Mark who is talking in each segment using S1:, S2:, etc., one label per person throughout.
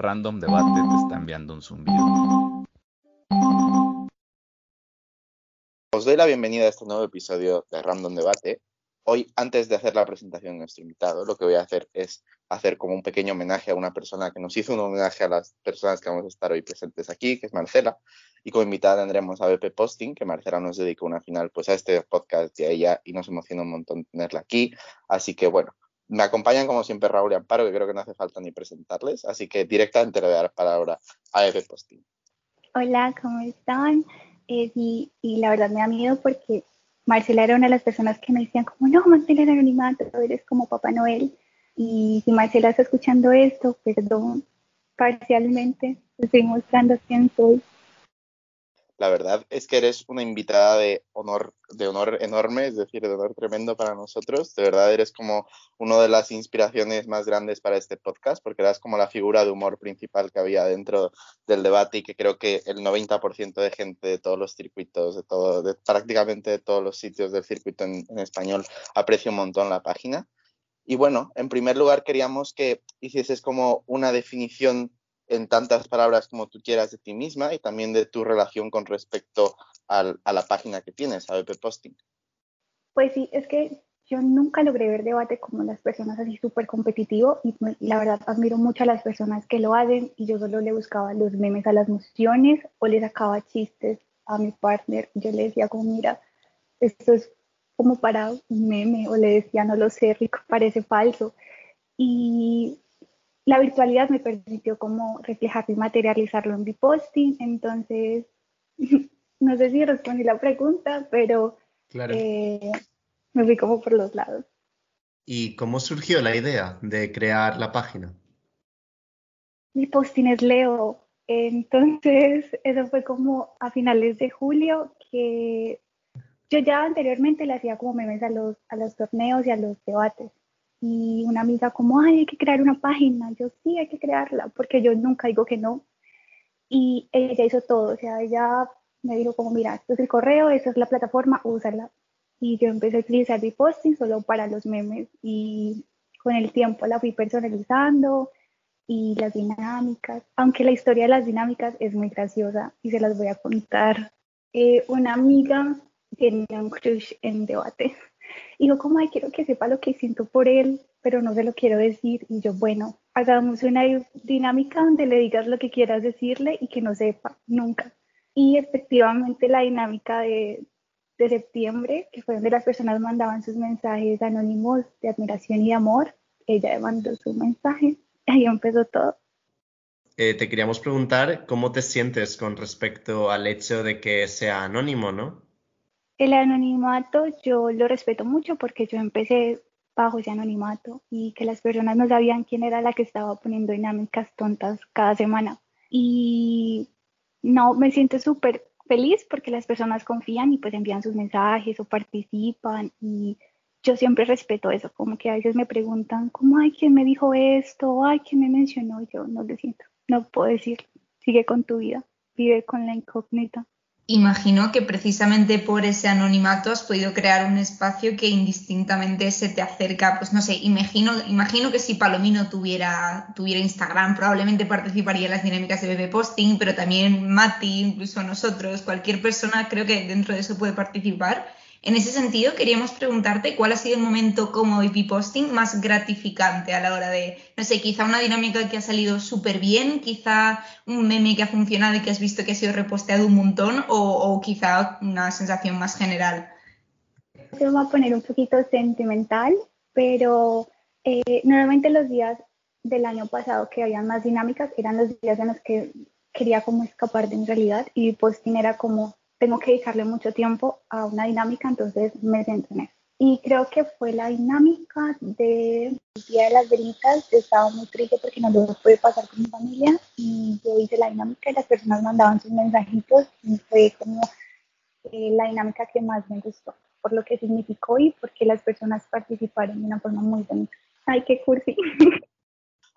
S1: Random Debate te está enviando un zumbido.
S2: Os doy la bienvenida a este nuevo episodio de Random Debate. Hoy, antes de hacer la presentación de nuestro invitado, lo que voy a hacer es hacer como un pequeño homenaje a una persona que nos hizo un homenaje a las personas que vamos a estar hoy presentes aquí, que es Marcela. Y como invitada tendremos a BP Posting, que Marcela nos dedicó una final pues a este podcast y a ella y nos emociona un montón tenerla aquí. Así que bueno, me acompañan como siempre Raúl y Amparo, que creo que no hace falta ni presentarles, así que directamente le voy a dar palabra a Eve Posting.
S3: Hola, ¿cómo están? Eh, y, la verdad me da miedo porque Marcela era una de las personas que me decían como, no, mantén el anonimato, eres como Papá Noel. Y si Marcela está escuchando esto, perdón, parcialmente, estoy mostrando quién soy.
S2: La verdad es que eres una invitada de honor, de honor enorme, es decir, de honor tremendo para nosotros. De verdad eres como una de las inspiraciones más grandes para este podcast, porque eras como la figura de humor principal que había dentro del debate y que creo que el 90% de gente de todos los circuitos, de todo, prácticamente de todos los sitios del circuito en, español aprecia un montón la página. Y bueno, en primer lugar queríamos que hicieses como una definición en tantas palabras como tú quieras de ti misma y también de tu relación con respecto a la página que tienes, a BP Posting.
S3: Pues sí, es que yo nunca logré ver debate como las personas así súper competitivo y, la verdad admiro mucho a las personas que lo hacen y yo solo le buscaba los memes a las mociones o le sacaba chistes a mi partner. Yo le decía como, mira, esto es como para un meme o le decía, no lo sé, Rico, parece falso. Y la virtualidad me permitió como reflejar y materializarlo en mi posting, entonces no sé si respondí la pregunta, pero eh, me fui como por los lados.
S4: ¿Y cómo surgió la idea de crear la página?
S3: Mi posting es Leo, entonces eso fue como a finales de julio que yo ya anteriormente le hacía como memes a los, a los torneos y a los debates y una amiga como, ay, hay que crear una página. Yo sí, hay que crearla, porque yo nunca digo que no. Y ella hizo todo, o sea, ella me dijo como, mira, esto es el correo, esta es la plataforma, úsala. Y yo empecé a utilizar mi posting solo para los memes y con el tiempo la fui personalizando y las dinámicas, aunque la historia de las dinámicas es muy graciosa y se las voy a contar. Eh, una amiga tiene un crush en debate y yo como, ay, quiero que sepa lo que siento por él, pero no se lo quiero decir. Y yo, bueno, hagamos una dinámica donde le digas lo que quieras decirle y que no sepa, nunca. Y efectivamente la dinámica de, de septiembre, que fue donde las personas mandaban sus mensajes anónimos de admiración y amor, ella mandó su mensaje, ahí empezó todo.
S4: Eh, te queríamos preguntar cómo te sientes con respecto al hecho de que sea anónimo, ¿no?
S3: El anonimato yo lo respeto mucho porque yo empecé bajo ese anonimato y que las personas no sabían quién era la que estaba poniendo dinámicas tontas cada semana. Y no, me siento súper feliz porque las personas confían y pues envían sus mensajes o participan y yo siempre respeto eso, como que a veces me preguntan, ¿cómo hay quien me dijo esto? Ay, ¿quién me mencionó? Yo no lo siento, no puedo decir, sigue con tu vida, vive con la incógnita.
S5: Imagino que precisamente por ese anonimato has podido crear un espacio que indistintamente se te acerca, pues no sé, imagino, imagino que si Palomino tuviera, tuviera Instagram, probablemente participaría en las dinámicas de bebé posting, pero también Mati, incluso nosotros, cualquier persona creo que dentro de eso puede participar. En ese sentido, queríamos preguntarte cuál ha sido el momento como IP posting más gratificante a la hora de, no sé, quizá una dinámica que ha salido súper bien, quizá un meme que ha funcionado y que has visto que ha sido reposteado un montón, o, quizá una sensación más general.
S3: Se va a poner un poquito sentimental, pero eh, normalmente los días del año pasado que habían más dinámicas eran los días en los que quería como escapar de mi realidad y posting era como tengo que dedicarle mucho tiempo a una dinámica, entonces me centro en eso. Y creo que fue la dinámica del Día de las Velitas. Estaba muy triste porque no lo pude pasar con mi familia y yo hice la dinámica y las personas mandaban sus mensajitos y fue como eh, la dinámica que más me gustó, por lo que significó y porque las personas participaron de una forma muy bonita. Ay, qué cursi.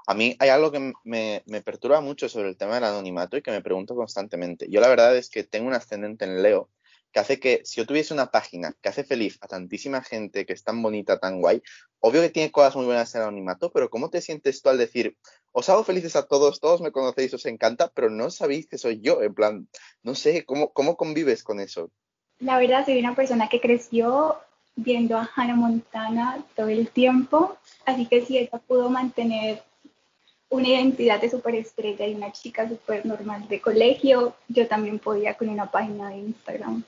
S2: A mí hay algo que me, perturba mucho sobre el tema del anonimato y que me pregunto constantemente. Yo la verdad es que tengo un ascendente en Leo que hace que si yo tuviese una página que hace feliz a tantísima gente, que es tan bonita, tan guay, obvio que tiene cosas muy buenas en el anonimato, pero ¿cómo te sientes tú al decir, os hago felices a todos, todos me conocéis, os encanta, pero no sabéis que soy yo? En plan, no sé, ¿cómo, cómo convives con eso?
S3: La verdad, soy una persona que creció viendo a Hannah Montana todo el tiempo, así que si ella pudo mantener una identidad de superestrella y una chica súper normal de colegio, yo también podía con una página de Instagram.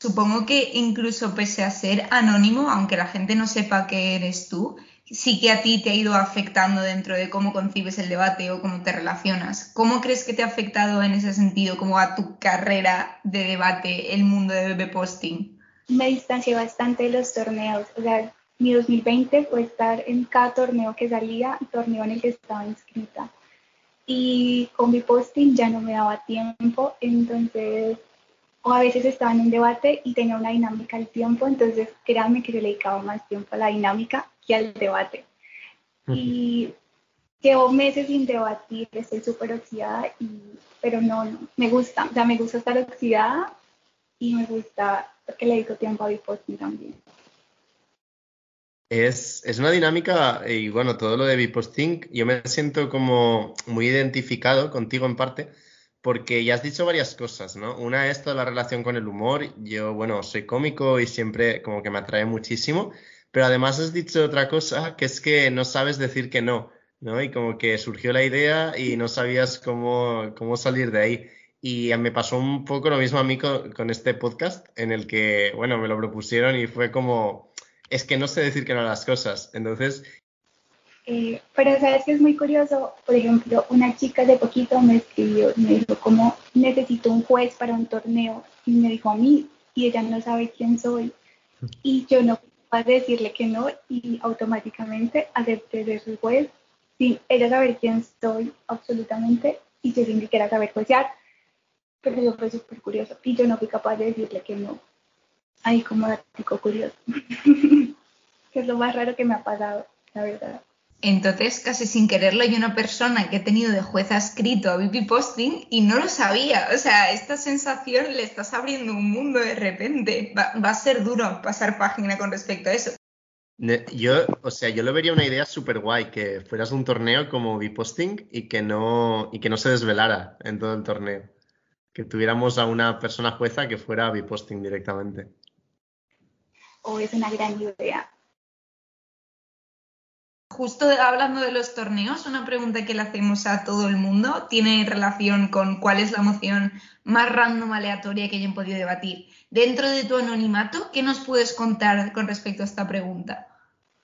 S5: Supongo que incluso pese a ser anónimo, aunque la gente no sepa que eres tú, sí que a ti te ha ido afectando dentro de cómo concibes el debate o cómo te relacionas. ¿Cómo crees que te ha afectado en ese sentido, como a tu carrera de debate, el mundo de bebé posting?
S3: Me distancié bastante de los torneos. O sea, mi 2020 fue estar en cada torneo que salía, torneo en el que estaba inscrita. Y con mi posting ya no me daba tiempo, entonces, o a veces estaba en un debate y tenía una dinámica al tiempo, entonces créanme que yo le dedicaba más tiempo a la dinámica que al debate. Y llevo meses sin debatir, estoy súper oxidada, y, pero no, no, me gusta, o sea, me gusta estar oxidada y me gusta que le dedico tiempo a mi posting también.
S4: Es, es, una dinámica, y bueno, todo lo de Biposting, yo me siento como muy identificado contigo en parte, porque ya has dicho varias cosas, ¿no? Una es toda la relación con el humor. Yo, bueno, soy cómico y siempre como que me atrae muchísimo, pero además has dicho otra cosa, que es que no sabes decir que no, ¿no? Y como que surgió la idea y no sabías cómo, cómo salir de ahí. Y me pasó un poco lo mismo a mí con, con este podcast, en el que, bueno, me lo propusieron y fue como es que no sé decir que no las cosas. Entonces.
S3: Eh, pero sabes que es muy curioso, por ejemplo, una chica de poquito me escribió me dijo como necesito un juez para un torneo y me dijo a mí y ella no sabe quién soy y yo no puedo decirle que no y automáticamente acepté de su juez sin ella saber quién soy absolutamente y yo sin siquiera saber juecear pero eso fue súper curioso y yo no fui capaz de decirle que no Ay, como dato curioso. que es lo más raro que me ha pasado, la verdad.
S5: Entonces, casi sin quererlo, hay una persona que he tenido de jueza escrito a BP Posting y no lo sabía. O sea, esta sensación le estás abriendo un mundo de repente. Va, va a ser duro pasar página con respecto a eso.
S4: Yo, o sea, yo lo vería una idea súper guay, que fueras un torneo como B-Posting y que no, y que no se desvelara en todo el torneo. Que tuviéramos a una persona jueza que fuera B-Posting directamente
S3: o es una gran idea.
S5: Justo hablando de los torneos, una pregunta que le hacemos a todo el mundo tiene relación con cuál es la emoción más random aleatoria que hayan podido debatir. Dentro de tu anonimato, ¿qué nos puedes contar con respecto a esta pregunta?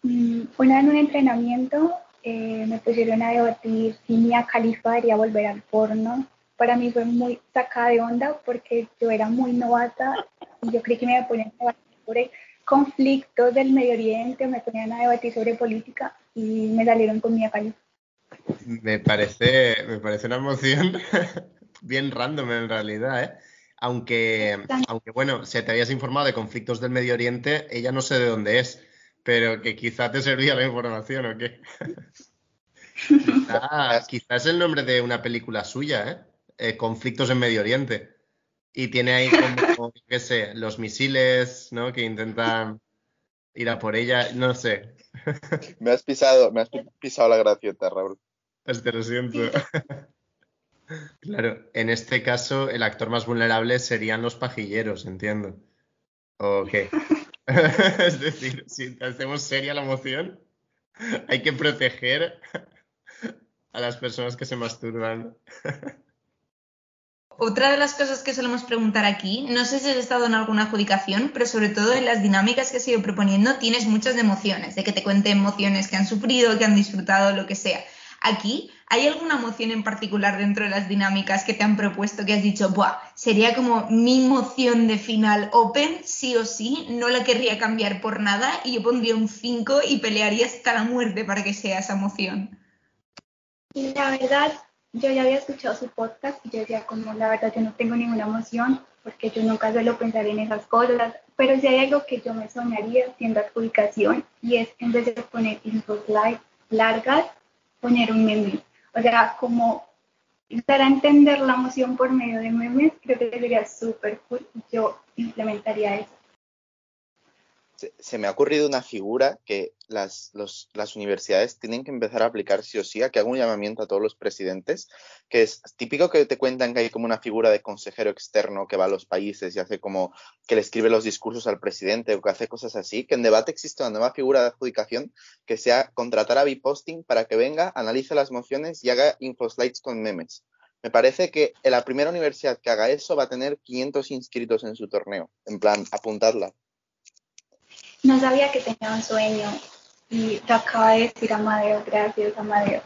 S3: Mm, una en un entrenamiento eh, me pusieron a debatir si Mia Khalifa debería volver al porno. Para mí fue muy sacada de onda porque yo era muy novata y yo creí que me iba a poner a debatir sobre conflictos del Medio Oriente, me ponían a debatir sobre política y me salieron con mi Khalifa.
S4: Me parece, me parece una emoción bien random en realidad, ¿eh? Aunque, aunque, bueno, si te habías informado de conflictos del Medio Oriente, ella no sé de dónde es, pero que quizá te servía la información o qué. quizá, es el nombre de una película suya, ¿eh? ¿eh? Conflictos en Medio Oriente. Y tiene ahí como, qué sé, los misiles, ¿no? Que intentan ir a por ella, no sé.
S2: Me has pisado, me has pisado la gracieta, Raúl.
S4: Pues te lo siento. Claro, en este caso el actor más vulnerable serían los pajilleros, entiendo. ¿O qué? es decir, si hacemos seria la moción, hay que proteger a las personas que se masturban.
S5: Otra de las cosas que solemos preguntar aquí, no sé si has estado en alguna adjudicación, pero sobre todo en las dinámicas que has ido proponiendo tienes muchas emociones, de que te cuenten emociones que han sufrido, que han disfrutado, lo que sea. Aquí, ¿hay alguna emoción en particular dentro de las dinámicas que te han propuesto que has dicho, Buah, sería como mi emoción de final open, sí o sí, no la querría cambiar por nada y yo pondría un 5 y pelearía hasta la muerte para que sea esa emoción?
S3: La verdad, yo ya había escuchado su podcast y yo decía como la verdad yo no tengo ninguna emoción porque yo nunca suelo pensar en esas cosas, pero si hay algo que yo me soñaría haciendo adjudicación y es en vez de poner intros largas, poner un meme. O sea, como dar a entender la emoción por medio de memes, creo que sería súper cool. Yo implementaría eso
S2: se, me ha ocurrido una figura que las, las, universidades tienen que empezar a aplicar sí o sí, a que haga un llamamiento a todos los presidentes, que es típico que te cuentan que hay como una figura de consejero externo que va a los países y hace como que le escribe los discursos al presidente o que hace cosas así, que en debate existe una nueva figura de adjudicación que sea contratar a Biposting para que venga, analice las mociones y haga infoslides con memes. Me parece que la primera universidad que haga eso va a tener 500 inscritos en su torneo. En plan, apuntadla.
S3: No sabía que tenía un sueño y te acaba de decir Amadeo, gracias Amadeo.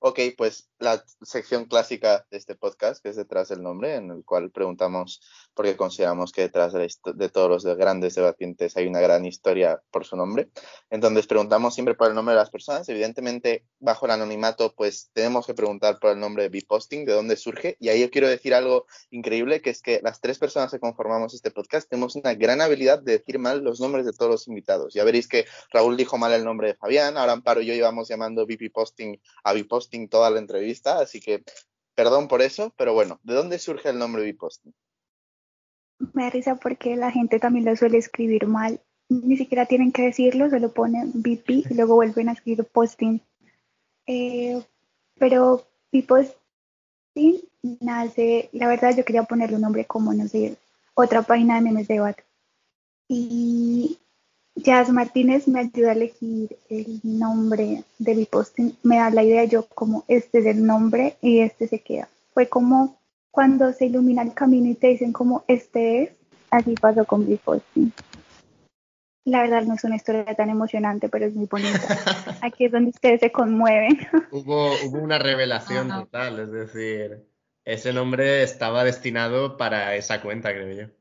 S2: Ok, pues la sección clásica de este podcast, que es detrás del nombre, en el cual preguntamos, porque consideramos que detrás de, todos los grandes debatientes hay una gran historia por su nombre. Entonces preguntamos siempre por el nombre de las personas. Evidentemente, bajo el anonimato, pues tenemos que preguntar por el nombre de Biposting, de dónde surge. Y ahí yo quiero decir algo increíble, que es que las tres personas que conformamos este podcast tenemos una gran habilidad de decir mal los nombres de todos los invitados. Ya veréis que Raúl dijo mal el nombre de Fabián, ahora Amparo y yo íbamos llamando Biposting a Biposting toda la entrevista así que perdón por eso, pero bueno, ¿de dónde surge el nombre Biposting?
S3: Me da risa porque la gente también lo suele escribir mal. Ni siquiera tienen que decirlo, solo ponen BP y luego vuelven a escribir posting. Eh, pero Biposting nace, la verdad yo quería ponerle un nombre como, no sé, otra página de memes de debate. Y Jazz Martínez me ayuda a elegir el nombre de mi posting. Me da la idea yo como este es el nombre y este se queda. Fue como cuando se ilumina el camino y te dicen como este es, así pasó con mi posting. La verdad no es una historia tan emocionante, pero es muy bonita. Aquí es donde ustedes se conmueven.
S4: hubo, hubo una revelación total, es decir, ese nombre estaba destinado para esa cuenta, creo yo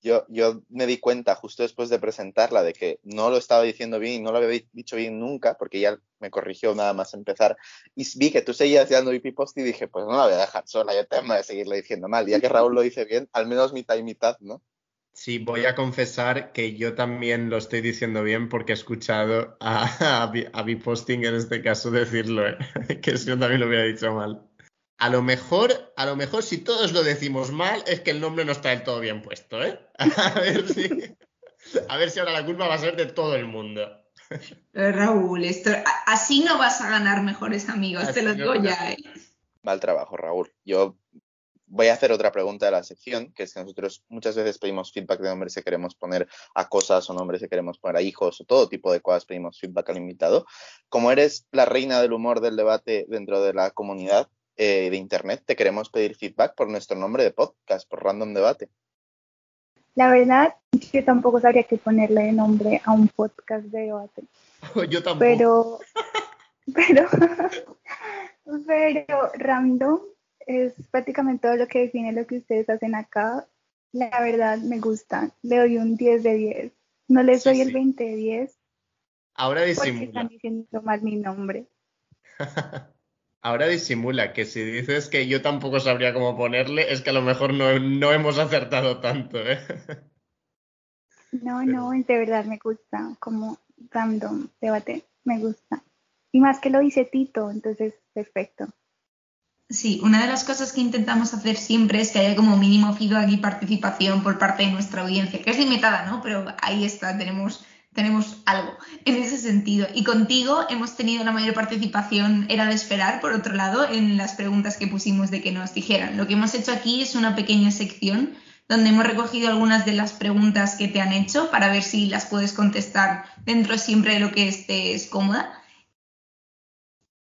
S2: yo, yo me di cuenta justo después de presentarla de que no lo estaba diciendo bien y no lo había dicho bien nunca, porque ya me corrigió nada más empezar. Y vi que tú seguías dando IP post y dije, pues no la voy a dejar sola, ya tengo de seguirle diciendo mal. Ya que Raúl lo dice bien, al menos mitad y mitad, ¿no?
S4: Sí, voy a confesar que yo también lo estoy diciendo bien porque he escuchado a, a, a posting en este caso decirlo, ¿eh? que yo también lo hubiera dicho mal. A lo mejor, a lo mejor si todos lo decimos mal, es que el nombre no está del todo bien puesto, ¿eh? A ver si, a ver si ahora la culpa va a ser de todo el mundo.
S5: Raúl, esto, así no vas a ganar mejores amigos, te lo digo ya, ¿eh?
S2: Mal trabajo, Raúl. Yo voy a hacer otra pregunta de la sección, que es que nosotros muchas veces pedimos feedback de nombres que queremos poner a cosas o nombres que queremos poner a hijos o todo tipo de cosas, pedimos feedback al invitado. Como eres la reina del humor del debate dentro de la comunidad, eh, de Internet, te queremos pedir feedback por nuestro nombre de podcast, por Random Debate.
S3: La verdad, yo tampoco sabría qué ponerle nombre a un podcast de debate.
S4: yo tampoco.
S3: Pero, pero, pero random es prácticamente todo lo que define lo que ustedes hacen acá. La verdad me gusta. Le doy un 10 de 10. No les doy el 20 de 10.
S4: Ahora disimula.
S3: Porque están diciendo mal mi nombre.
S4: Ahora disimula que si dices que yo tampoco sabría cómo ponerle, es que a lo mejor no, hemos acertado tanto, ¿eh?
S3: No, no, de verdad me gusta, como random debate, me gusta. Y más que lo dice Tito, entonces perfecto.
S5: Sí, una de las cosas que intentamos hacer siempre es que haya como mínimo feedback y participación por parte de nuestra audiencia, que es limitada, ¿no? Pero ahí está, tenemos tenemos algo en ese sentido. Y contigo hemos tenido la mayor participación, era de esperar, por otro lado, en las preguntas que pusimos de que nos dijeran. Lo que hemos hecho aquí es una pequeña sección donde hemos recogido algunas de las preguntas que te han hecho para ver si las puedes contestar dentro siempre de lo que estés cómoda.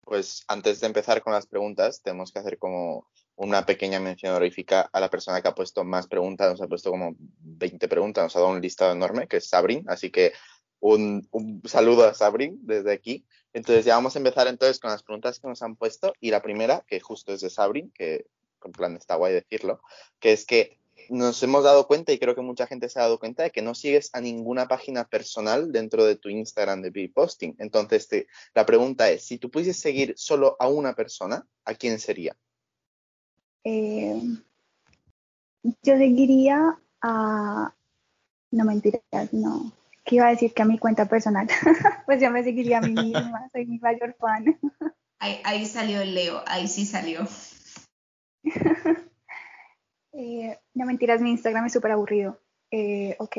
S2: Pues antes de empezar con las preguntas, tenemos que hacer como una pequeña mención honorífica a la persona que ha puesto más preguntas, nos ha puesto como 20 preguntas, nos ha dado un listado enorme, que es Sabrin, así que un, saludo a Sabrin desde aquí. Entonces ya vamos a empezar entonces con las preguntas que nos han puesto y la primera, que justo es de Sabrin, que en plan está guay decirlo, que es que nos hemos dado cuenta y creo que mucha gente se ha dado cuenta de que no sigues a ninguna página personal dentro de tu Instagram de posting. Entonces la pregunta es, si tú pudieses seguir solo a una persona, ¿a quién sería?
S3: Eh, yo seguiría a... No mentiras, no que iba a decir que a mi cuenta personal, pues yo me seguiría a mí misma, soy mi mayor fan.
S5: Ahí, ahí salió el Leo, ahí sí salió.
S3: Eh, no mentiras, mi Instagram es súper aburrido. Eh, ok,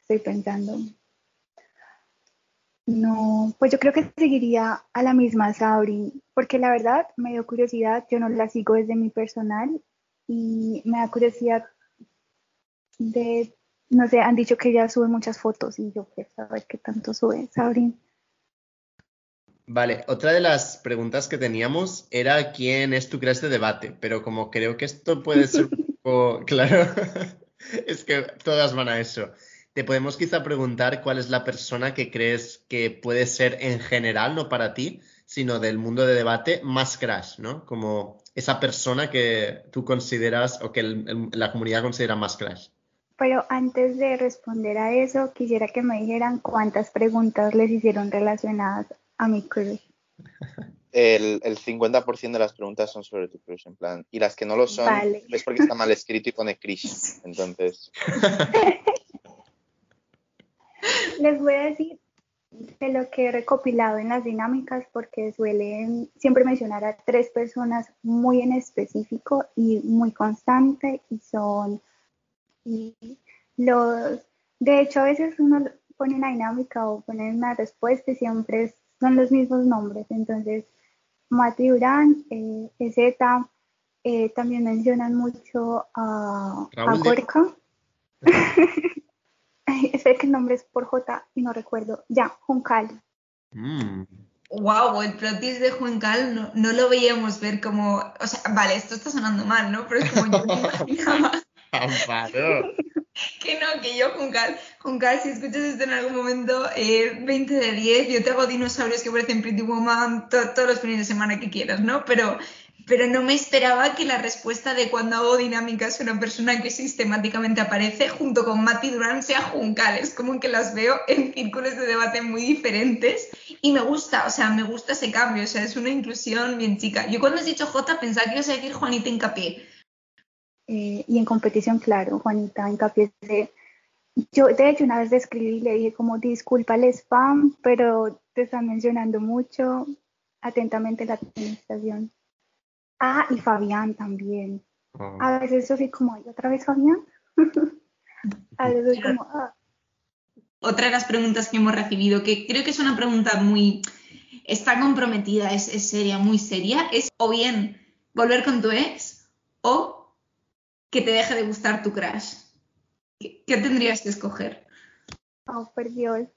S3: estoy pensando. No, pues yo creo que seguiría a la misma Sabri, porque la verdad me dio curiosidad, yo no la sigo desde mi personal y me da curiosidad de, no sé, han dicho que ella sube muchas fotos y yo quiero saber qué tanto sube Sabri.
S4: Vale, otra de las preguntas que teníamos era quién es tu crees de debate, pero como creo que esto puede ser un poco claro, es que todas van a eso. Te podemos quizá preguntar cuál es la persona que crees que puede ser en general, no para ti, sino del mundo de debate, más crash, ¿no? Como esa persona que tú consideras o que el- el- la comunidad considera más crash.
S3: Pero antes de responder a eso, quisiera que me dijeran cuántas preguntas les hicieron relacionadas a mi crush.
S2: El, el 50% de las preguntas son sobre tu crush, en plan. Y las que no lo son
S3: Vale.
S2: es porque está mal escrito y pone Chris. Entonces,
S3: Les voy a decir de lo que he recopilado en las dinámicas porque suelen siempre mencionar a tres personas muy en específico y muy constante y son y los de hecho a veces uno pone una dinámica o pone una respuesta y siempre son los mismos nombres entonces Mati Durán, eh, EZ, eh, también mencionan mucho a, a
S4: Raúl de-
S3: Gorka. Espera que el nombre es por J y no recuerdo. Ya, Juncal.
S4: Mm.
S5: Wow, el plotis de Juancal no, no lo veíamos ver como. O sea, vale, esto está sonando mal, ¿no? Pero es como yo me imaginaba.
S4: Amparo.
S5: Que no, que yo, Juncal, Juncal, si escuchas esto en algún momento, eh, 20 de 10, yo te hago dinosaurios que parecen Pretty Woman to- todos los fines de semana que quieras, ¿no? Pero, pero no me esperaba que la respuesta de cuando hago dinámicas una persona que sistemáticamente aparece junto con Mati Durán sea Juncal. Es como que las veo en círculos de debate muy diferentes y me gusta, o sea, me gusta ese cambio, o sea, es una inclusión bien chica. Yo cuando has dicho J pensaba que ibas a decir Juanita Hincapié.
S3: Eh, y en competición, claro, Juanita, hincapié de... Yo, de hecho, una vez le escribí y le dije como, disculpa el spam, pero te están mencionando mucho. Atentamente la administración. Ah, y Fabián también.
S4: Oh.
S3: A veces yo soy como, ¿y otra vez Fabián? A veces soy como, ah,
S5: otra de las preguntas que hemos recibido, que creo que es una pregunta muy, está comprometida, es, es seria, muy seria, es o bien volver con tu ex o que te deje de gustar tu crush. ¿Qué, qué tendrías que escoger?
S3: oh, por Dios,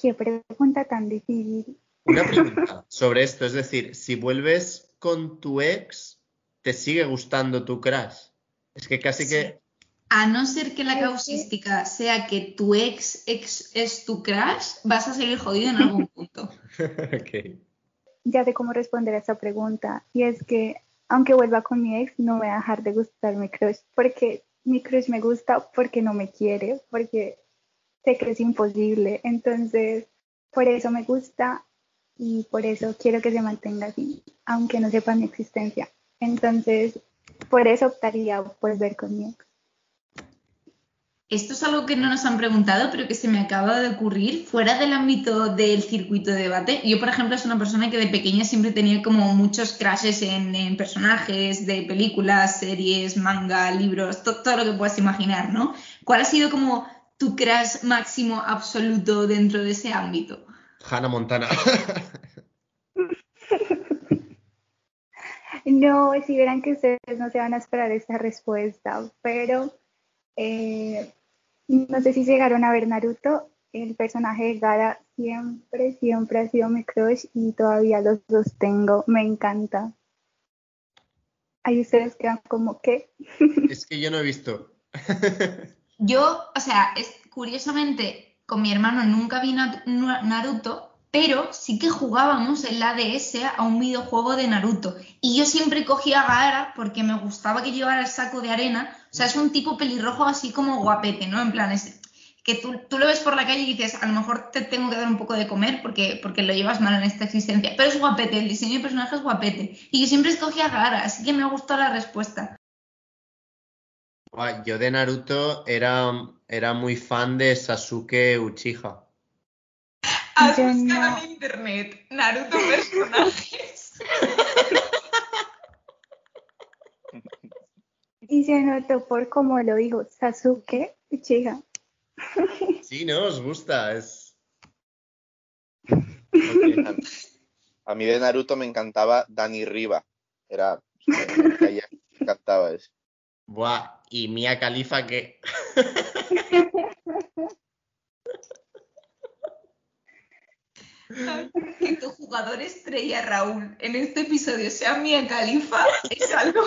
S3: qué pregunta tan difícil.
S4: Una pregunta sobre esto, es decir, si vuelves con tu ex, ¿te sigue gustando tu crush? Es que casi que...
S5: A no ser que la causística sea que tu ex, ex es tu crush, vas a seguir jodido en algún punto.
S3: Ya sé cómo responder a esta pregunta. Y es que, aunque vuelva con mi ex, no va a dejar de gustar mi crush. Porque mi crush me gusta porque no me quiere, porque sé que es imposible. Entonces, por eso me gusta y por eso quiero que se mantenga así, aunque no sepa mi existencia. Entonces, por eso optaría por ver con mi ex.
S5: Esto es algo que no nos han preguntado, pero que se me acaba de ocurrir fuera del ámbito del circuito de debate. Yo, por ejemplo, soy una persona que de pequeña siempre tenía como muchos crashes en, en personajes de películas, series, manga, libros, to- todo lo que puedas imaginar, ¿no? ¿Cuál ha sido como tu crash máximo absoluto dentro de ese ámbito?
S4: Hannah Montana.
S3: No, si verán que ustedes no se van a esperar esta respuesta, pero eh, no sé si llegaron a ver Naruto, el personaje de Gara siempre, siempre ha sido mi crush y todavía lo sostengo, me encanta. Ahí ustedes quedan como, ¿qué?
S4: es que yo no he visto.
S5: Yo, o sea, es, curiosamente, con mi hermano nunca vi Naruto, pero sí que jugábamos en la DS a un videojuego de Naruto. Y yo siempre cogía a Gaara porque me gustaba que llevara el saco de arena. O sea, es un tipo pelirrojo así como guapete, ¿no? En plan, es que tú, tú lo ves por la calle y dices, a lo mejor te tengo que dar un poco de comer porque, porque lo llevas mal en esta existencia. Pero es guapete, el diseño de personaje es guapete. Y yo siempre escogía a Gaara, así que me gustó la respuesta.
S4: Yo de Naruto era, era muy fan de Sasuke Uchiha.
S5: Has
S3: Yo
S5: buscado
S3: no.
S5: en internet Naruto personajes.
S3: Y se notó por cómo lo dijo Sasuke Uchiha.
S4: Sí, no, os gusta, es...
S2: A mí de Naruto me encantaba Dani Riva. Era. Me, caía- me encantaba eso.
S4: Buah, y Mia Khalifa que...
S5: Que tu jugador estrella, Raúl, en este episodio sea Mia Khalifa, es algo.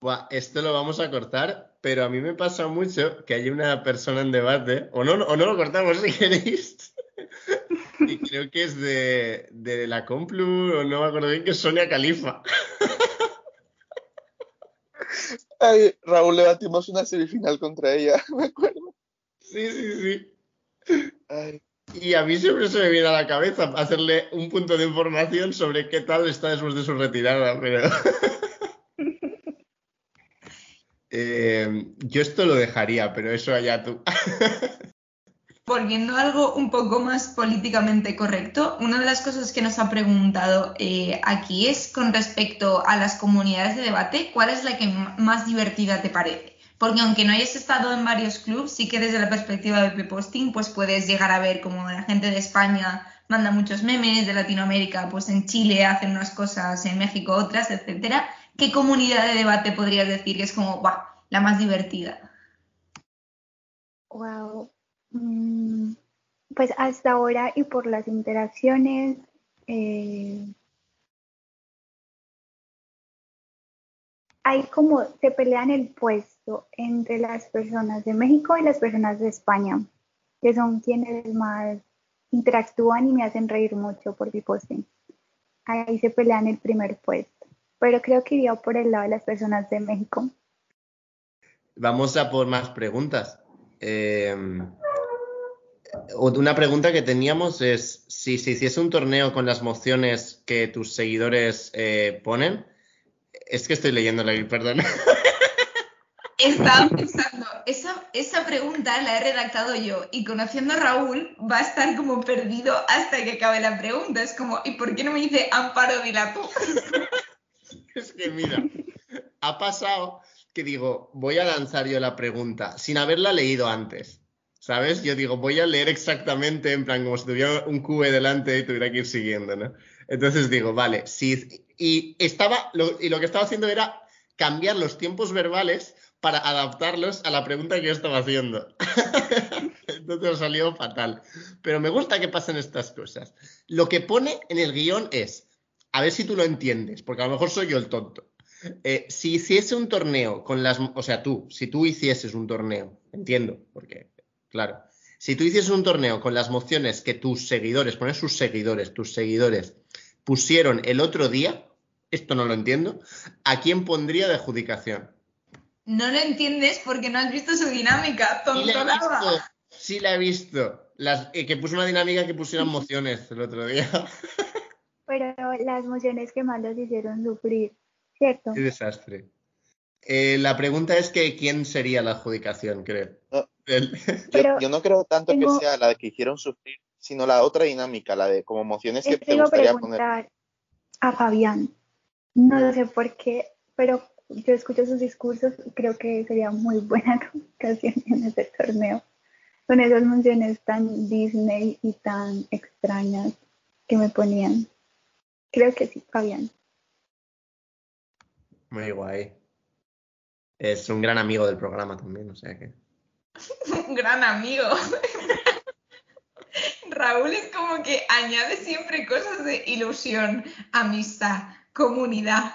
S4: Buah, esto lo vamos a cortar, pero a mí me pasa mucho que hay una persona en debate, o no, o no lo cortamos si queréis, y creo que es de, de la Complu, o no me acuerdo bien, que es Sonia Califa.
S2: Ay, Raúl, le batimos una semifinal contra ella, me acuerdo.
S4: Sí, sí, sí.
S2: Ay,
S4: Y a mí siempre se me viene a la cabeza hacerle un punto de información sobre qué tal está después de su retirada, pero... Eh, yo esto lo dejaría, pero eso allá tú.
S5: Volviendo a algo un poco más políticamente correcto, una de las cosas que nos ha preguntado eh, aquí es con respecto a las comunidades de debate, ¿cuál es la que más divertida te parece? Porque aunque no hayas estado en varios clubs, sí que desde la perspectiva de Posting, pues puedes llegar a ver como la gente de España manda muchos memes, de Latinoamérica, pues en Chile hacen unas cosas, en México otras, etcétera. ¿Qué comunidad de debate podrías decir que es como, ¡buah! la más divertida?
S3: Wow. Mm, Pues hasta ahora y por las interacciones, eh, hay como, se pelean el entre las personas de México y las personas de España, que son quienes más interactúan y me hacen reír mucho por mi posting. Ahí se pelean el primer puesto, pero creo que iría por el lado de las personas de México.
S4: Vamos a por más preguntas. Eh, una pregunta que teníamos es, si se hiciese un torneo con las mociones que tus seguidores eh, ponen, es que estoy leyéndola aquí, perdón.
S5: Estaba pensando, esa, esa pregunta la he redactado yo y conociendo a Raúl va a estar como perdido hasta que acabe la pregunta. Es como, ¿y por qué no me dice Amparo dila tú?
S4: Es que mira, ha pasado que digo, voy a lanzar yo la pregunta sin haberla leído antes. ¿Sabes? Yo digo, voy a leer exactamente, en plan, como si tuviera un QE delante y tuviera que ir siguiendo, ¿no? Entonces digo, vale, sí. Y estaba, y lo que estaba haciendo era cambiar los tiempos verbales para adaptarlos a la pregunta que yo estaba haciendo. Entonces salió fatal. Pero me gusta que pasen estas cosas. Lo que pone en el guion es, a ver si tú lo entiendes, porque a lo mejor soy yo el tonto. Eh, si hiciese un torneo con las, o sea, tú, si tú hicieses un torneo, entiendo, porque, claro, si tú hicieses un torneo con las mociones que tus seguidores, poner sus seguidores, tus seguidores, pusieron el otro día, esto no lo entiendo, ¿a quién pondría de adjudicación?
S5: No lo entiendes porque no has visto su dinámica,
S4: Sí la he
S5: tontolaba.
S4: visto, sí la he visto. Las, eh, que puso una dinámica que pusieron mociones el otro día.
S3: Pero las emociones que más los hicieron sufrir, ¿cierto?
S4: Qué desastre. Eh, la pregunta es que quién sería la adjudicación, creo.
S2: No.
S4: El-
S2: yo, no creo tanto
S3: tengo-
S2: que sea la que hicieron sufrir, sino la otra dinámica, la de como emociones que te gustaría poner.
S3: a Fabián. No sé por qué, pero yo escucho sus discursos y creo que sería muy buena comunicación en ese torneo. Con esas menciones tan Disney y tan extrañas que me ponían. Creo que sí, Fabián.
S4: Muy guay. Es un gran amigo del programa también, o sea que.
S5: Un gran amigo. Raúl es como que añade siempre cosas de ilusión, amistad, comunidad.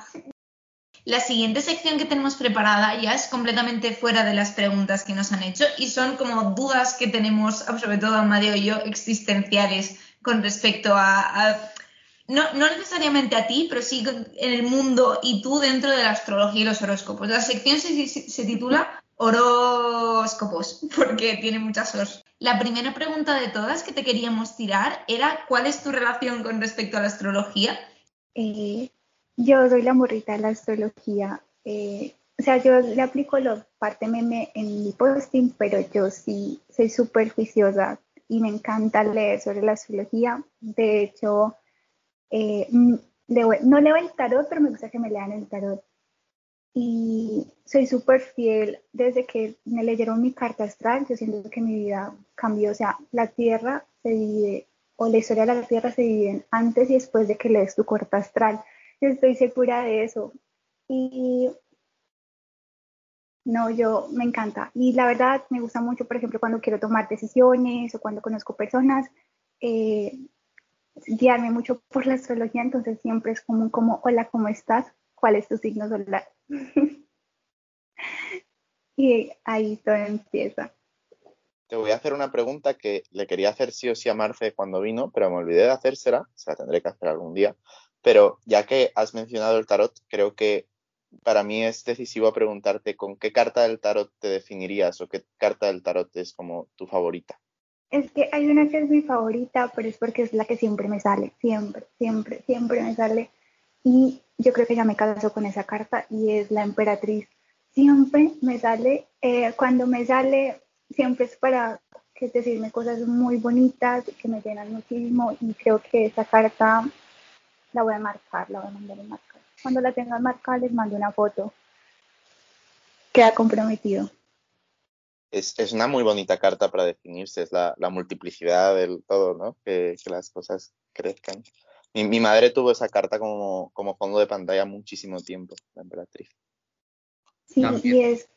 S5: La siguiente sección que tenemos preparada ya es completamente fuera de las preguntas que nos han hecho y son como dudas que tenemos, sobre todo Amadeo y yo, existenciales con respecto a, no, no necesariamente a ti, pero sí en el mundo y tú dentro de la astrología y los horóscopos. La sección se, se- titula Horóscopos, porque tiene muchas os. La primera pregunta de todas que te queríamos tirar era ¿cuál es tu relación con respecto a la astrología?
S3: Eh, yo soy la morrita de la astrología. eh, o sea, yo le aplico la parte meme en mi posting, pero yo sí soy súper juiciosa y me encanta leer sobre la astrología. De hecho, eh, mm, leo- no leo el tarot, pero me gusta que me lean el tarot. Y soy súper fiel. Desde que me leyeron mi carta astral, yo siento que mi vida cambió. O sea, la Tierra se divide, o la historia de la Tierra se divide antes y después de que lees tu carta astral. Estoy segura de eso. Y no, yo me encanta. Y la verdad me gusta mucho, por ejemplo, cuando quiero tomar decisiones o cuando conozco personas, eh, guiarme mucho por la astrología, entonces siempre es como, como, hola, ¿cómo estás? ¿Cuál es tu signo solar? y ahí todo empieza.
S2: Te voy a hacer una pregunta que le quería hacer sí o sí a Marce cuando vino, pero me olvidé de hacérsela, se la tendré que hacer algún día. Pero ya que has mencionado el tarot, creo que para mí es decisivo preguntarte con qué carta del tarot te definirías o qué carta del tarot es como tu favorita.
S3: Es que hay una que es mi favorita, pero es porque es la que siempre me sale, siempre, siempre, siempre me sale. Y yo creo que ya me caso con esa carta y es la emperatriz. Siempre me sale, eh, cuando me sale, siempre es para que decirme cosas muy bonitas que me llenan muchísimo y creo que esa carta la voy a marcar, la voy a mandar a marcar. Cuando la tenga marcada les mando una foto. Queda comprometido.
S2: Es, es una muy bonita carta para definirse, es la, la multiplicidad del todo, ¿no? Que, que las cosas crezcan. Mi, mi, madre tuvo esa carta como, como fondo de pantalla muchísimo tiempo, la emperatriz.
S3: Sí, Cambio. y es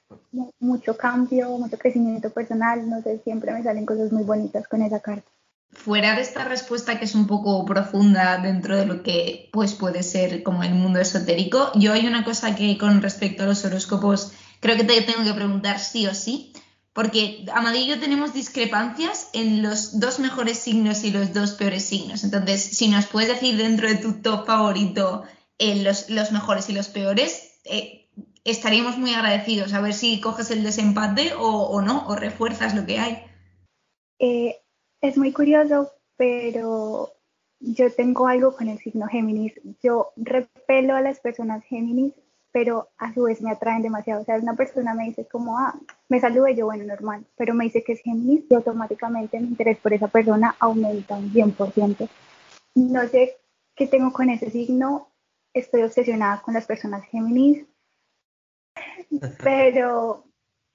S3: mucho cambio, mucho crecimiento personal, no sé, siempre me salen cosas muy bonitas con esa carta.
S5: Fuera de esta respuesta que es un poco profunda dentro de lo que pues puede ser como el mundo esotérico, yo hay una cosa que con respecto a los horóscopos creo que te tengo que preguntar sí o sí, porque Amadí y yo tenemos discrepancias en los dos mejores signos y los dos peores signos. Entonces, si nos puedes decir dentro de tu top favorito eh, los, los, mejores y los peores, eh, estaríamos muy agradecidos a ver si coges el desempate o, o no, o refuerzas lo que hay.
S3: Eh, es muy curioso, pero yo tengo algo con el signo Géminis. Yo repelo a las personas Géminis, pero a su vez me atraen demasiado. O sea, una persona me dice como, ah, me saluda yo, bueno, normal, pero me dice que es Géminis y automáticamente mi interés por esa persona aumenta un 100%. No sé qué tengo con ese signo, estoy obsesionada con las personas Géminis, pero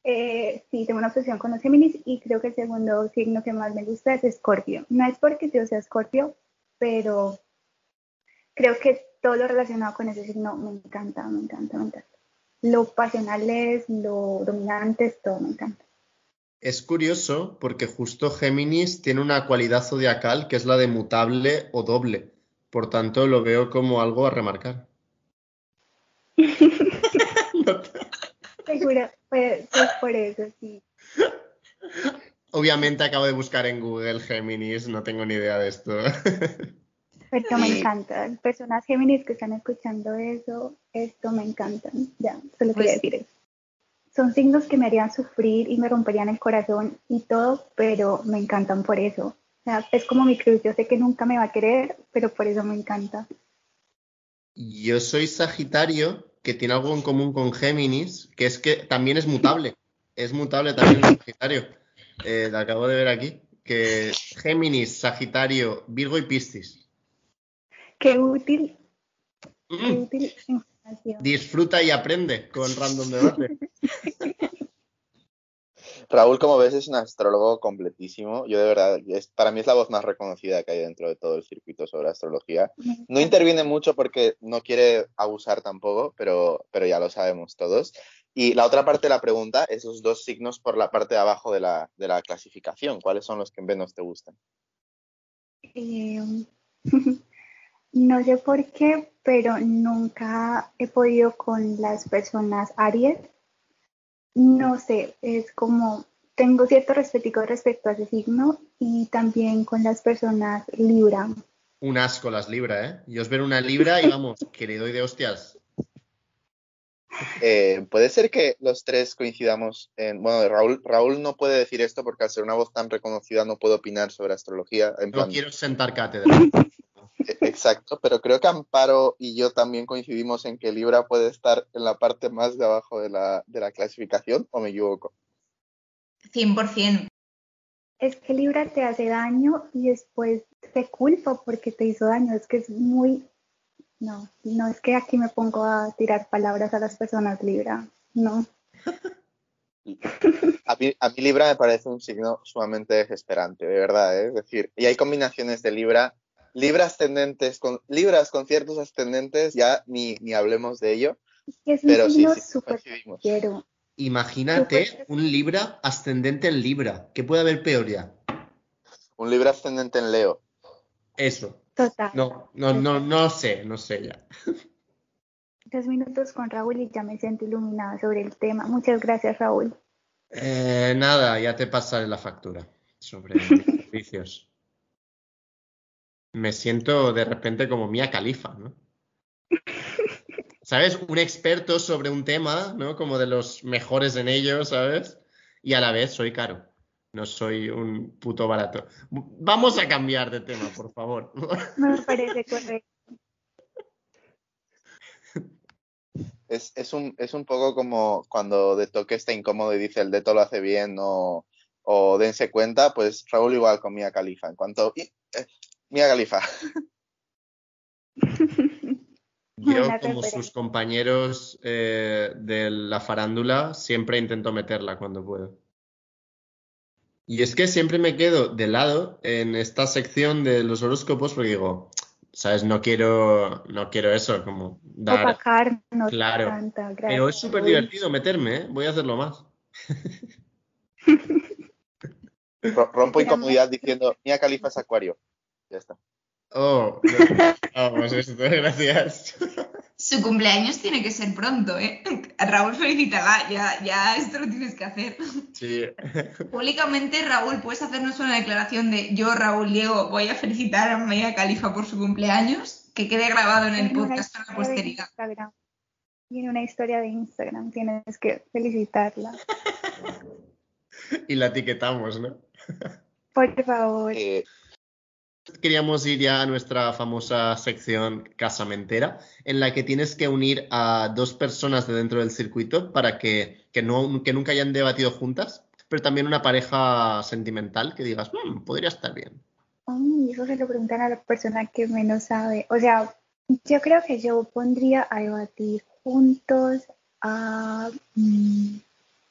S3: eh, sí, tengo una obsesión con los Géminis y creo que el segundo signo que más me gusta es Escorpio. No es porque yo sea Escorpio, pero creo que todo lo relacionado con ese signo me encanta, me encanta, me encanta. Lo pasional es, lo dominante es, todo me encanta.
S4: Es curioso porque justo Géminis tiene una cualidad zodiacal que es la de mutable o doble. Por tanto, lo veo como algo a remarcar.
S3: Seguro, pues, pues por eso sí.
S4: Obviamente acabo de buscar en Google Géminis, no tengo ni idea de esto.
S3: Pero me encanta. Personas Géminis que están escuchando eso, esto me encantan. Ya, solo quería decir eso. Son signos que me harían sufrir y me romperían el corazón y todo, pero me encantan por eso. O sea, es como mi cruz. Yo sé que nunca me va a querer, pero por eso me encanta.
S4: Yo soy Sagitario, que tiene algo en común con Géminis, que es que también es mutable. Es mutable también el Sagitario. Eh, lo acabo de ver aquí. Que Géminis, Sagitario, Virgo y Piscis.
S3: Qué útil.
S4: Mm.
S3: Qué útil información.
S4: Disfruta y aprende con Random Debate.
S2: Raúl, como ves, es un astrólogo completísimo. Yo de verdad, es, para mí es la voz más reconocida que hay dentro de todo el circuito sobre astrología. No interviene mucho porque no quiere abusar tampoco, pero, pero ya lo sabemos todos. Y la otra parte de la pregunta, esos dos signos por la parte de abajo de la, de la clasificación, ¿cuáles son los que menos te gustan?
S3: Eh, no sé por qué, pero nunca he podido con las personas Aries. No sé, es como tengo cierto respeto respecto a ese signo y también con las personas Libra.
S4: Un asco las Libra, ¿eh? Yo os ver una Libra y vamos, que le doy de hostias.
S2: Eh, puede ser que los tres coincidamos en. Bueno, Raúl, Raúl no puede decir esto porque al ser una voz tan reconocida no puede opinar sobre astrología. En
S4: No
S2: plan,
S4: quiero sentar cátedra.
S2: Exacto, pero creo que Amparo y yo también coincidimos en que Libra puede estar en la parte más de abajo de la, de la clasificación, ¿o me equivoco?
S5: 100%.
S3: es que Libra te hace daño y después te culpa porque te hizo daño. Es que es muy... No, no es que aquí me pongo a tirar palabras a las personas Libra. No.
S2: A mí, a mí Libra me parece un signo sumamente desesperante, de verdad, ¿eh? es decir, y hay combinaciones de Libra, Libra ascendentes con Libras con ciertos ascendentes, ya ni, ni hablemos de ello,
S3: Es
S2: pero sí,
S3: quiero.
S4: Imagínate un Libra ascendente en Libra. ¿Qué puede haber peor ya?
S2: Un Libra ascendente en Leo.
S4: Eso.
S3: Total.
S4: No, no, no, no sé, no sé ya.
S3: Dos minutos con Raúl y ya me siento iluminada sobre el tema. Muchas gracias, Raúl.
S4: Eh, nada, ya te pasaré la factura sobre servicios. Me siento de repente como Mía Califa, ¿no? ¿Sabes? Un experto sobre un tema, ¿no? Como de los mejores en ello, ¿sabes? Y a la vez soy caro. No soy un puto barato. Vamos a cambiar de tema, por favor.
S3: Me parece correcto.
S2: Es, es, un, es un poco como cuando de toque está incómodo y dice el dedo lo hace bien o, o dense cuenta, pues Raúl igual con Mía Califa. En cuanto... Mía Califa.
S4: Yo, como sus compañeros eh, de la farándula, siempre intento meterla cuando puedo. Y es que siempre me quedo de lado en esta sección de los horóscopos porque digo, ¿sabes? No ro no quiero eso, como dar.
S3: Opacarnos
S4: Claro.
S3: tanta,
S4: Pero es súper divertido meterme, ¿eh? Voy a hacerlo más.
S2: Ro- Rompo incomodidad diciendo Mía Califa es acuario. Ya está.
S4: Oh, no. vamos, esto, gracias.
S5: Su cumpleaños tiene que ser pronto, ¿eh? Raúl, felicítala, ya, ya esto lo tienes que hacer.
S4: Sí.
S5: Públicamente, Raúl, ¿puedes hacernos una declaración de yo, Raúl Diego, voy a felicitar a Maya Califa por su cumpleaños? Que quede grabado en el podcast para la posteridad.
S3: Y en una historia de Instagram tienes que felicitarla.
S4: Y la etiquetamos, ¿no?
S3: Por favor.
S2: Eh,
S4: Queríamos ir ya a nuestra famosa sección casamentera, en la que tienes que unir a dos personas de dentro del circuito para que, que, no, que nunca hayan debatido juntas, pero también una pareja sentimental que digas, "Mm, podría estar bien.
S3: Ay, eso se lo preguntan a la persona que menos sabe. O sea, yo creo que yo pondría a debatir juntos a, mm,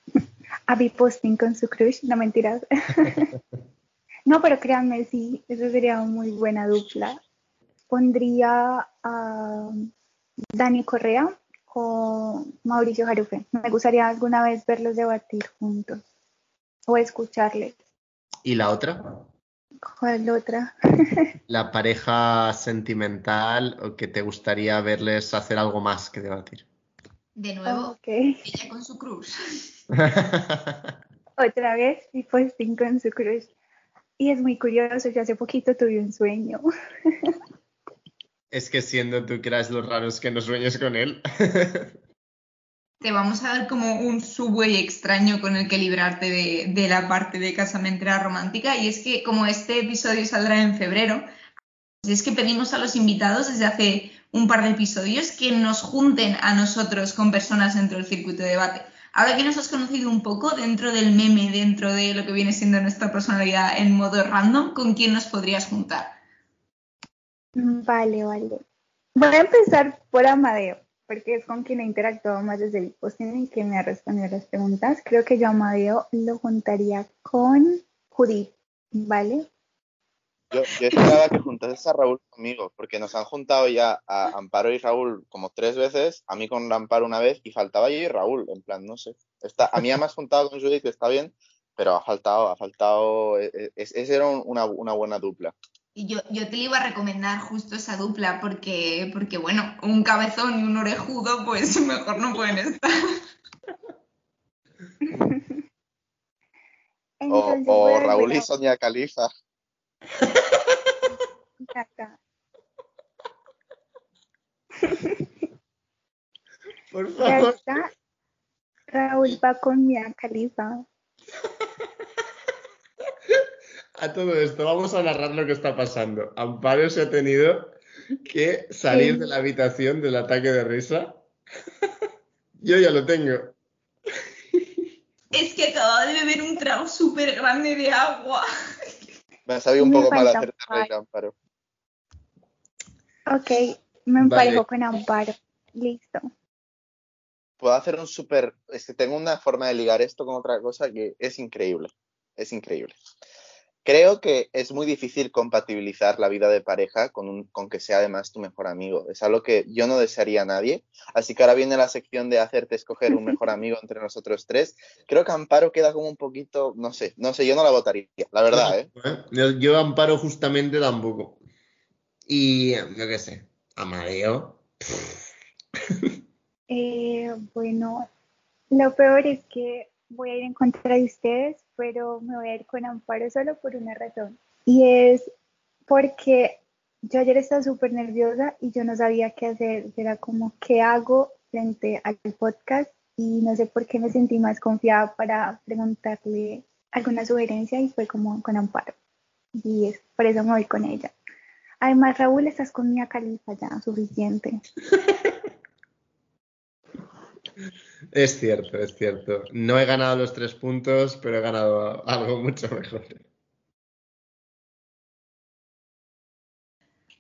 S3: a Biposting con su crush. No mentiras. no, pero créanme, sí, eso sería una muy buena dupla. Pondría a Dani Correa con Mauricio Jarufe. Me gustaría alguna vez verlos debatir juntos o escucharles.
S4: ¿Y la otra?
S3: ¿Cuál otra?
S4: La pareja sentimental o que te gustaría verles hacer algo más que debatir.
S5: De nuevo,
S3: Ok.
S5: ella con su cruz.
S3: Otra vez y posting con su crush. Y es muy curioso, yo hace poquito tuve un sueño.
S4: es que siendo tú que eras lo raro es que no sueñes con él.
S5: Te vamos a dar como un subway extraño con el que librarte de, de la parte de casamentera romántica. Y es que como este episodio saldrá en febrero, es que pedimos a los invitados desde hace un par de episodios que nos junten a nosotros con personas dentro del circuito de debate. Ahora que nos has conocido un poco dentro del meme, dentro de lo que viene siendo nuestra personalidad en modo random, ¿con quién nos podrías juntar?
S3: Vale, vale. Voy a empezar por Amadeo, porque es con quien he interactuado más desde el posting y que me ha respondido las preguntas. Creo que yo Amadeo lo juntaría con Judith, ¿vale?
S2: Yo, yo esperaba que juntases a Raúl conmigo, porque nos han juntado ya a Amparo y Raúl como tres veces, a mí con Amparo una vez, y faltaba yo y Raúl, en plan, no sé. Está, a mí ya me has juntado con Judith, que está bien, pero ha faltado, ha faltado, e- e- esa era una, una buena dupla.
S5: Y yo, yo te iba a recomendar justo esa dupla porque, porque, bueno, un cabezón y un orejudo, pues mejor no pueden estar.
S2: O,
S3: Entonces,
S2: o Raúl y Sonia Califa.
S4: Por
S3: Ya
S4: favor.
S3: está. Raúl va con Mia Khalifa.
S4: A todo esto, vamos a narrar lo que está pasando. Amparo se ha tenido que salir
S3: Sí.
S4: de la habitación del ataque de risa. Yo ya lo tengo.
S5: Es que acababa de beber un trago súper grande de agua.
S2: Me sabido un
S3: Me
S2: poco mal hacerte reír, Amparo.
S3: Ok, me
S4: Vale.
S3: emparejo con Amparo. Listo.
S2: Puedo hacer un súper... Es que tengo una forma de ligar esto con otra cosa que es increíble. Es increíble. Creo que es muy difícil compatibilizar la vida de pareja con, un, con que sea además tu mejor amigo. Es algo que yo no desearía a nadie. Así que ahora viene la sección de hacerte escoger un mejor amigo entre nosotros tres. Creo que Amparo queda como un poquito, no sé, no sé, yo no la votaría, la verdad, ¿eh?
S4: Yo, yo Amparo justamente tampoco. Y yo qué sé, Amadeo.
S3: Eh, bueno, lo peor es que voy a ir en contra de ustedes, pero me voy a ir con Amparo solo por una razón. Y es porque yo ayer estaba súper nerviosa y yo no sabía qué hacer. Era como, ¿qué hago frente al podcast? Y no sé por qué me sentí más confiada para preguntarle alguna sugerencia y fue como con Amparo. Y es por eso me voy con ella. Además, Raúl, estás con Mia Califa ya, suficiente.
S4: Es cierto, es cierto. No he ganado los tres puntos, pero he ganado algo mucho mejor.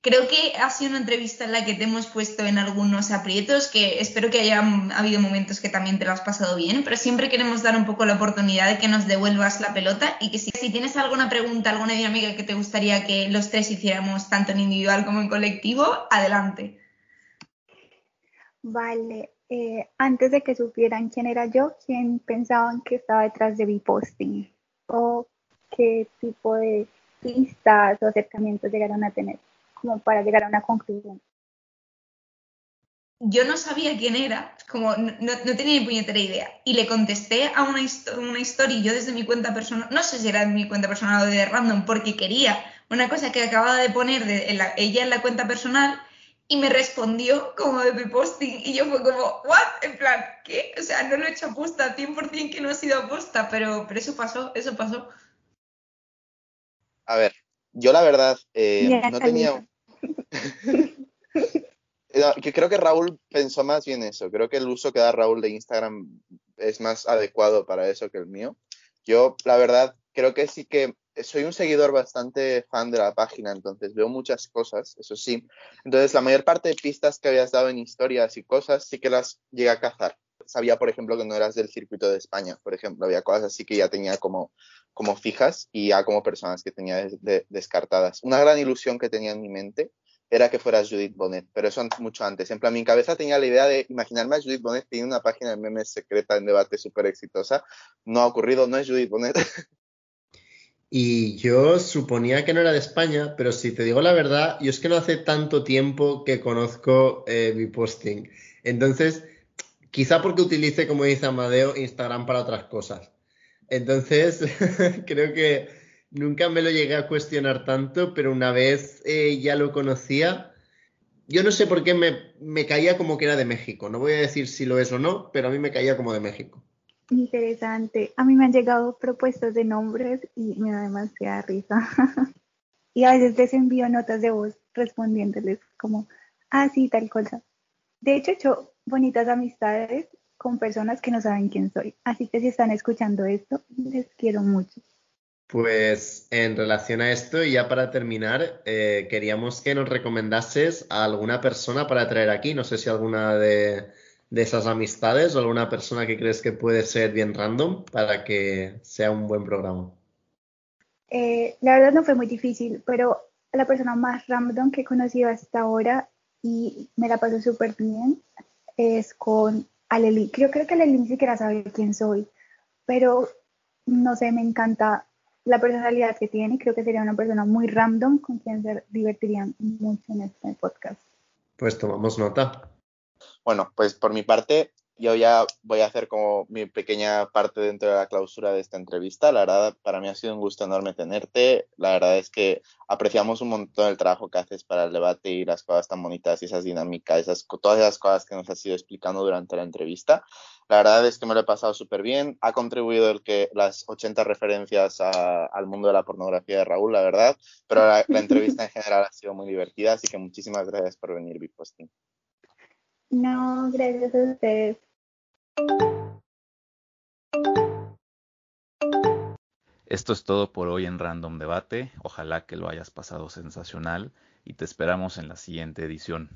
S5: Creo que ha sido una entrevista en la que te hemos puesto en algunos aprietos, que espero que haya habido momentos que también te lo has pasado bien, pero siempre queremos dar un poco la oportunidad de que nos devuelvas la pelota y que si, si tienes alguna pregunta, alguna dinámica que te gustaría que los tres hiciéramos tanto en individual como en colectivo, adelante.
S3: Vale, eh, antes de que supieran quién era yo, ¿quién pensaban que estaba detrás de mi posting? ¿O qué tipo de pistas o acercamientos llegaron a tener? Como para llegar a una conclusión.
S5: Yo no sabía quién era, como no, no tenía ni puñetera idea. Y le contesté a una, una historia yo desde mi cuenta personal, no sé si era de mi cuenta personal o de random, porque quería una cosa que acababa de poner de, en la, ella en la cuenta personal y me respondió como de posting y yo fue como, ¿what? En plan, ¿qué? O sea, no lo he hecho aposta, 100% que no ha sido aposta, pero, pero eso pasó, eso pasó.
S2: A ver, yo la verdad eh, no tenía... Creo que Raúl pensó más bien eso. Creo que el uso que da Raúl de Instagram es más adecuado para eso que el mío. Yo, la verdad, creo que sí que soy un seguidor bastante fan de la página, entonces veo muchas cosas, eso sí. Entonces, la mayor parte de pistas que habías dado en historias y cosas sí que las llegué a cazar. Sabía, por ejemplo, que no eras del circuito de España, por ejemplo. Había cosas así que ya tenía como, como fijas y ya como personas que tenía de- de- descartadas. Una gran ilusión que tenía en mi mente era que fueras Judith Bonnet, pero eso mucho antes. En plan, mi cabeza tenía la idea de imaginarme a Judith Bonnet tiene una página de memes secreta en debate súper exitosa. No ha ocurrido, no es Judith Bonnet.
S4: Y yo suponía que no era de España, pero si te digo la verdad, yo es que no hace tanto tiempo que conozco eh, mi posting. Entonces, quizá porque utilice, como dice Amadeo, Instagram para otras cosas. Entonces, creo que nunca me lo llegué a cuestionar tanto, pero una vez eh, ya lo conocía, yo no sé por qué me, me caía como que era de México. No voy a decir si lo es o no, pero a mí me caía como de México.
S3: Interesante. A mí me han llegado propuestas de nombres y me da demasiada risa. y a veces les envío notas de voz respondiéndoles como, ah, sí, tal cosa. De hecho, he hecho bonitas amistades con personas que no saben quién soy. Así que si están escuchando esto, les quiero mucho.
S4: Pues en relación a esto, y ya para terminar, eh, queríamos que nos recomendases a alguna persona para traer aquí. No sé si alguna de, de esas amistades o alguna persona que crees que puede ser bien random para que sea un buen programa.
S3: Eh, la verdad no fue muy difícil, pero la persona más random que he conocido hasta ahora y me la pasó súper bien es con Aleli. Creo, creo que Aleli ni siquiera sabe quién soy, pero no sé, me encanta la personalidad que tiene. Creo que sería una persona muy random con quien se divertirían mucho en este podcast.
S4: Pues tomamos nota.
S2: Bueno, pues por mi parte, yo ya voy a hacer como mi pequeña parte dentro de la clausura de esta entrevista. La verdad, para mí ha sido un gusto enorme tenerte. La verdad es que apreciamos un montón el trabajo que haces para el debate y las cosas tan bonitas y esas dinámicas, esas, todas esas cosas que nos has ido explicando durante la entrevista. La verdad es que me lo he pasado súper bien. Ha contribuido el que las 80 referencias al mundo de la pornografía de Raúl, la verdad. Pero la, la entrevista en general ha sido muy divertida, así que muchísimas gracias por venir, Biposting.
S3: No, gracias a ustedes.
S1: Esto es todo por hoy en Random Debate. Ojalá que lo hayas pasado sensacional y te esperamos en la siguiente edición.